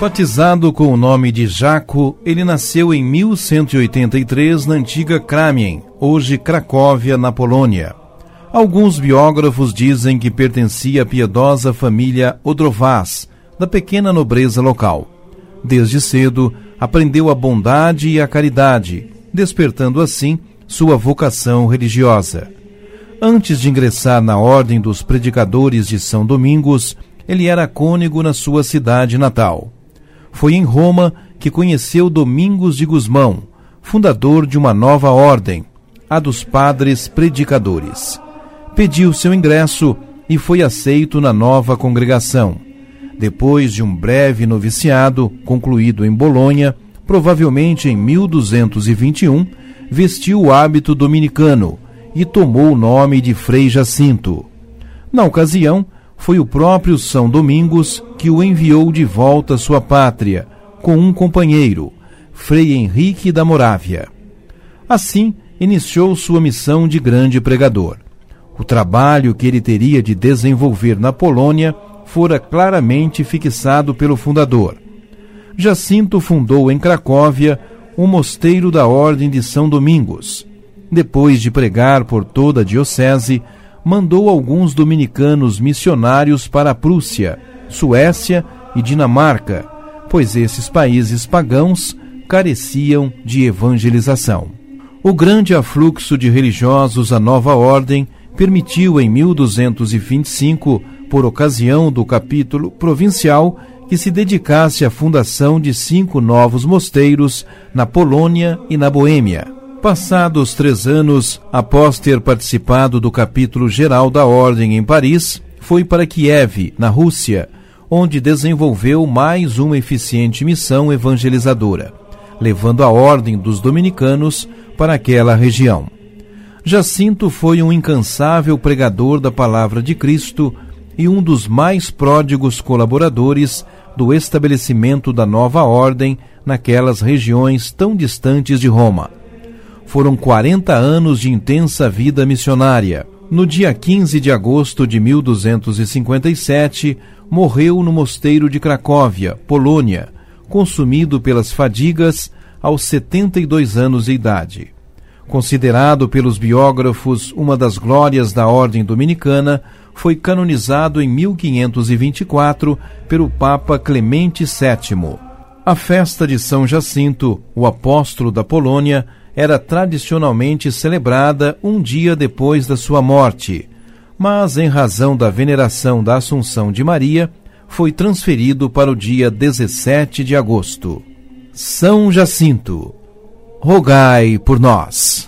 Batizado com o nome de Jaco, ele nasceu em 1183 na antiga Kramien, hoje Cracóvia, na Polônia. Alguns biógrafos dizem que pertencia à piedosa família Odrovaz, da pequena nobreza local. Desde cedo, aprendeu a bondade e a caridade, despertando assim sua vocação religiosa. Antes de ingressar na Ordem dos Predicadores de São Domingos, ele era cônego na sua cidade natal. Foi em Roma que conheceu Domingos de Gusmão, fundador de uma nova ordem, a dos Padres Predicadores. Pediu seu ingresso e foi aceito na nova congregação. Depois de um breve noviciado, concluído em Bolonha, provavelmente em 1221, vestiu o hábito dominicano e tomou o nome de Frei Jacinto. Na ocasião, foi o próprio São Domingos que o enviou de volta à sua pátria, com um companheiro, Frei Henrique da Morávia. Assim, iniciou sua missão de grande pregador. O trabalho que ele teria de desenvolver na Polônia fora claramente fixado pelo fundador. Jacinto fundou em Cracóvia o mosteiro da Ordem de São Domingos. Depois de pregar por toda a diocese, mandou alguns dominicanos missionários para a Prússia, Suécia e Dinamarca, pois esses países pagãos careciam de evangelização. O grande afluxo de religiosos à nova ordem permitiu em 1225, por ocasião do capítulo provincial, que se dedicasse à fundação de cinco novos mosteiros na Polônia e na Boêmia. Passados três anos, após ter participado do capítulo geral da Ordem em Paris, foi para Kiev, na Rússia, onde desenvolveu mais uma eficiente missão evangelizadora, levando a Ordem dos Dominicanos para aquela região. Jacinto foi um incansável pregador da palavra de Cristo e um dos mais pródigos colaboradores do estabelecimento da nova ordem naquelas regiões tão distantes de Roma foram 40 anos de intensa vida missionária. No dia 15 de agosto de 1257, morreu no mosteiro de Cracóvia, Polônia, consumido pelas fadigas aos 72 anos de idade. Considerado pelos biógrafos uma das glórias da ordem dominicana, foi canonizado em 1524 pelo Papa Clemente VII. A festa de São Jacinto, o apóstolo da Polônia, era tradicionalmente celebrada um dia depois da sua morte, mas em razão da veneração da Assunção de Maria, foi transferido para o dia 17 de agosto. São Jacinto, rogai por nós.